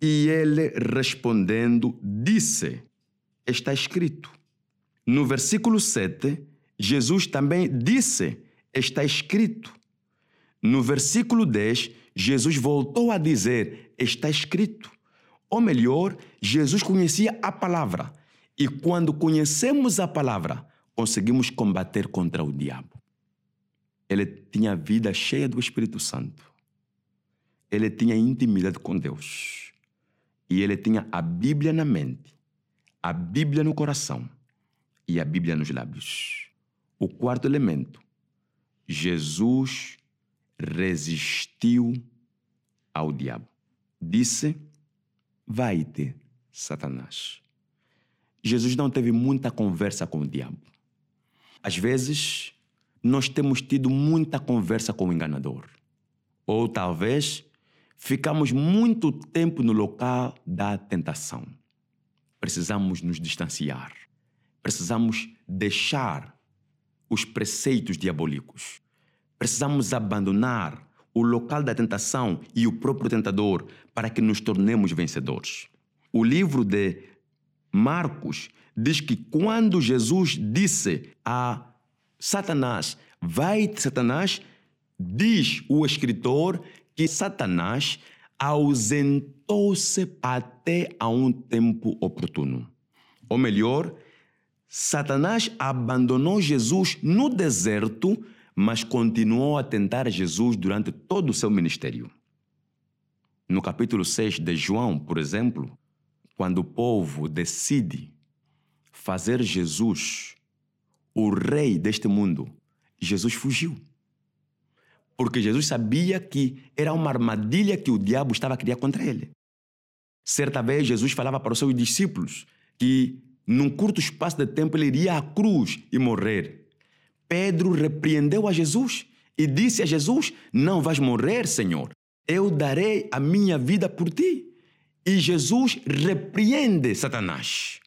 E ele respondendo disse: Está escrito. No versículo 7, Jesus também disse: Está escrito. No versículo 10, Jesus voltou a dizer: Está escrito. Ou melhor, Jesus conhecia a palavra. E quando conhecemos a palavra, conseguimos combater contra o diabo. Ele tinha vida cheia do Espírito Santo. Ele tinha intimidade com Deus. E ele tinha a Bíblia na mente, a Bíblia no coração e a Bíblia nos lábios. O quarto elemento, Jesus resistiu ao diabo. Disse: Vai-te, Satanás. Jesus não teve muita conversa com o diabo. Às vezes, nós temos tido muita conversa com o enganador. Ou talvez ficamos muito tempo no local da tentação. Precisamos nos distanciar. Precisamos deixar os preceitos diabólicos. Precisamos abandonar o local da tentação e o próprio tentador para que nos tornemos vencedores. O livro de Marcos diz que quando Jesus disse a Satanás, vai Satanás, diz o escritor que Satanás ausentou-se até a um tempo oportuno. Ou melhor, Satanás abandonou Jesus no deserto, mas continuou a tentar Jesus durante todo o seu ministério. No capítulo 6 de João, por exemplo, quando o povo decide fazer Jesus o rei deste mundo, Jesus fugiu. Porque Jesus sabia que era uma armadilha que o diabo estava a criar contra ele. Certa vez, Jesus falava para os seus discípulos que, num curto espaço de tempo, ele iria à cruz e morrer. Pedro repreendeu a Jesus e disse a Jesus: Não vais morrer, Senhor. Eu darei a minha vida por ti. E Jesus repreende Satanás.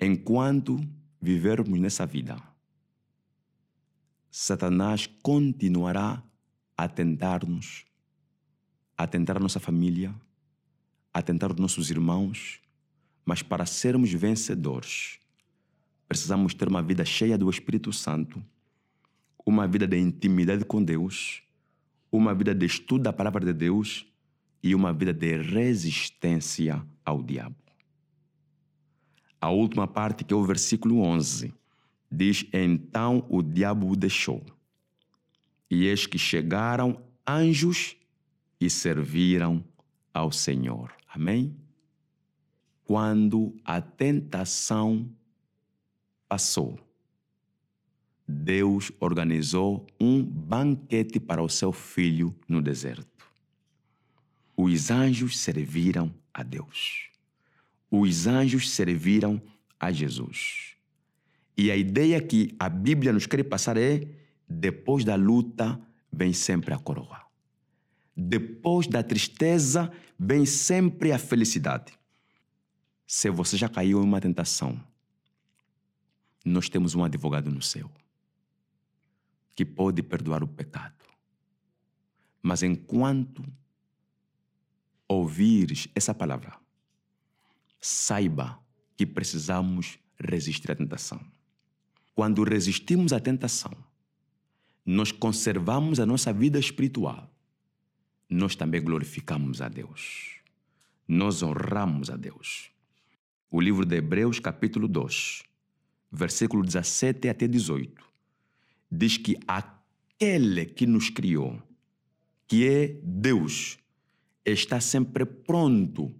Enquanto vivermos nessa vida, Satanás continuará a tentar-nos, a tentar nossa família, a tentar os nossos irmãos, mas para sermos vencedores, precisamos ter uma vida cheia do Espírito Santo, uma vida de intimidade com Deus, uma vida de estudo da palavra de Deus e uma vida de resistência ao diabo. A última parte, que é o versículo 11, diz: Então o diabo o deixou. E eis que chegaram anjos e serviram ao Senhor. Amém? Quando a tentação passou, Deus organizou um banquete para o seu filho no deserto. Os anjos serviram a Deus os anjos serviram a Jesus. E a ideia que a Bíblia nos quer passar é: depois da luta vem sempre a coroa. Depois da tristeza vem sempre a felicidade. Se você já caiu em uma tentação, nós temos um advogado no céu que pode perdoar o pecado. Mas enquanto ouvires essa palavra, saiba que precisamos resistir à tentação. Quando resistimos à tentação, nós conservamos a nossa vida espiritual, nós também glorificamos a Deus. Nós honramos a Deus. O livro de Hebreus, capítulo 2, versículo 17 até 18, diz que aquele que nos criou, que é Deus, está sempre pronto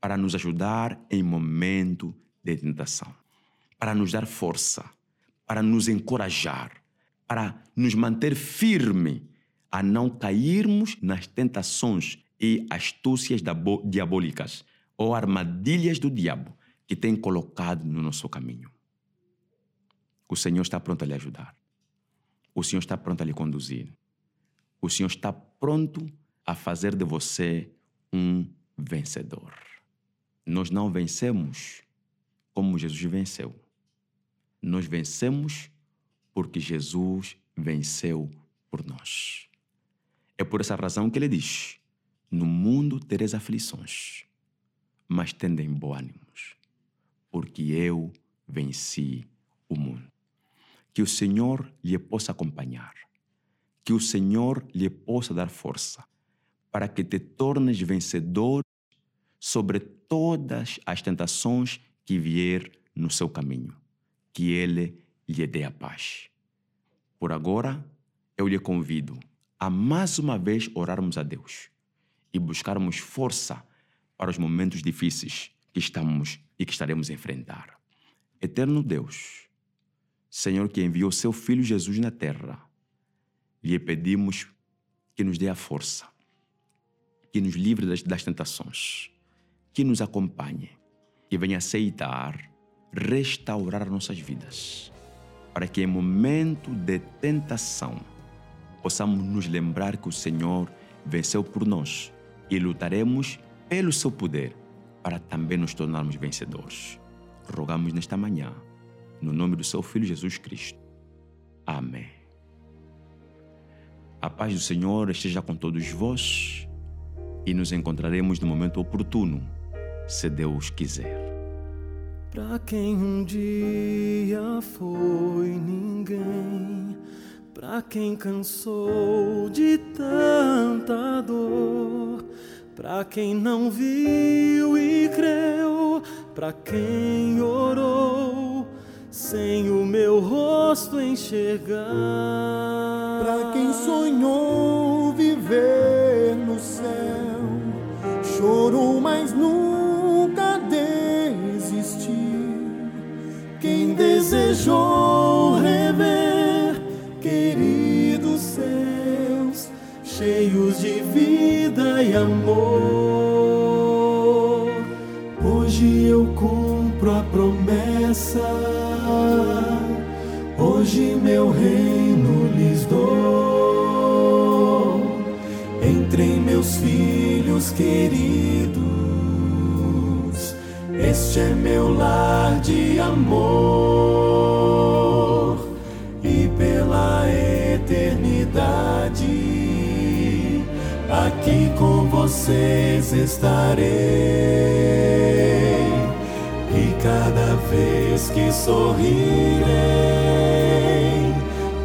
para nos ajudar em momento de tentação, para nos dar força, para nos encorajar, para nos manter firme a não cairmos nas tentações e astúcias diabólicas ou armadilhas do diabo que tem colocado no nosso caminho. O Senhor está pronto a lhe ajudar. O Senhor está pronto a lhe conduzir. O Senhor está pronto a fazer de você um vencedor. Nós não vencemos como Jesus venceu. Nós vencemos porque Jesus venceu por nós. É por essa razão que ele diz: No mundo tereis aflições, mas tendem bom ânimo, porque eu venci o mundo. Que o Senhor lhe possa acompanhar, que o Senhor lhe possa dar força, para que te tornes vencedor sobre todas as tentações que vier no seu caminho. Que Ele lhe dê a paz. Por agora, eu lhe convido a mais uma vez orarmos a Deus e buscarmos força para os momentos difíceis que estamos e que estaremos a enfrentar. Eterno Deus, Senhor que enviou seu Filho Jesus na terra, lhe pedimos que nos dê a força, que nos livre das, das tentações, que nos acompanhe e venha aceitar, restaurar nossas vidas, para que em momento de tentação, possamos nos lembrar que o Senhor venceu por nós e lutaremos pelo seu poder para também nos tornarmos vencedores. Rogamos nesta manhã, no nome do seu Filho Jesus Cristo. Amém. A paz do Senhor esteja com todos vós e nos encontraremos no momento oportuno, se Deus quiser. Para quem um dia foi ninguém Pra quem cansou de tanta dor, pra quem não viu e creu, pra quem orou sem o meu rosto enxergar, pra quem sonhou viver no céu, chorou, mas nunca desistiu. Quem desejou rever cheios de vida e amor. Hoje eu cumpro a promessa, hoje meu reino lhes dou. Entre meus filhos queridos, este é meu lar de amor pela eternidade. Com vocês estarei. E cada vez que sorrirei,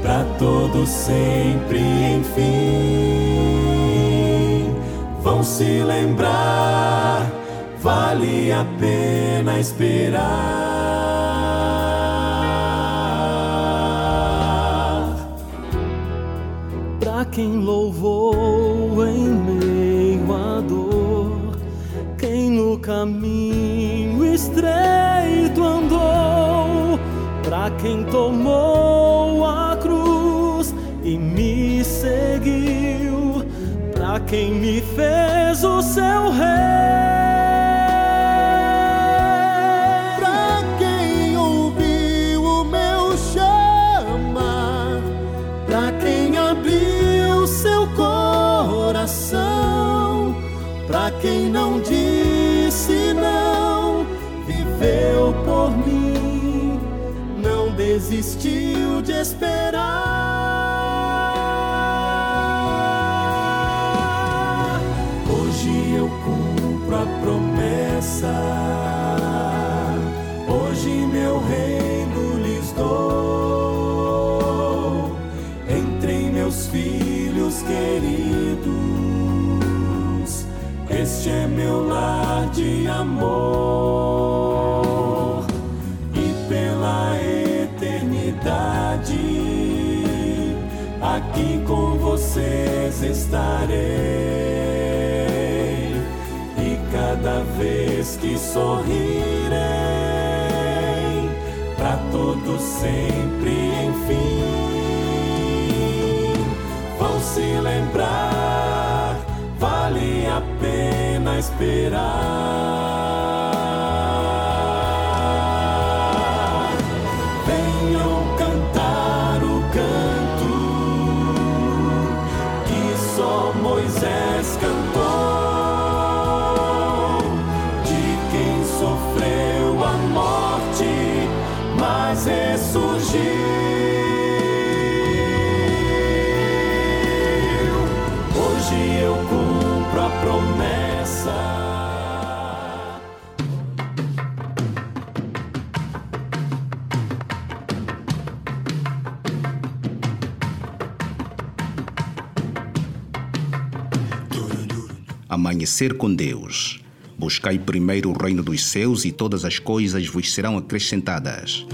para todos sempre, enfim, vão se lembrar. Vale a pena esperar. quem louvou tomou a cruz e me seguiu, para quem me fez o seu desistiu de esperar. Hoje eu cumpro a promessa. Hoje meu reino lhes dou. Entrem meus filhos queridos. Este é meu lar de amor. Aqui com vocês estarei e cada vez que sorrirei para todos sempre enfim vão se lembrar vale a pena esperar. Amanhecer com Deus. Buscai primeiro o reino dos céus e todas as coisas vos serão acrescentadas.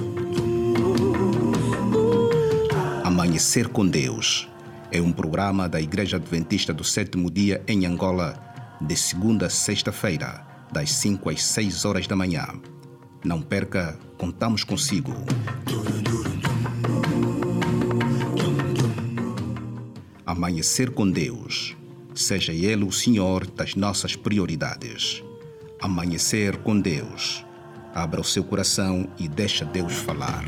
Amanhecer com Deus é um programa da Igreja Adventista do Sétimo Dia em Angola, de segunda a sexta-feira, das 5 às 6 horas da manhã. Não perca, contamos consigo. Amanhecer com Deus. Seja Ele o Senhor das nossas prioridades. Amanhecer com Deus. Abra o seu coração e deixa Deus falar.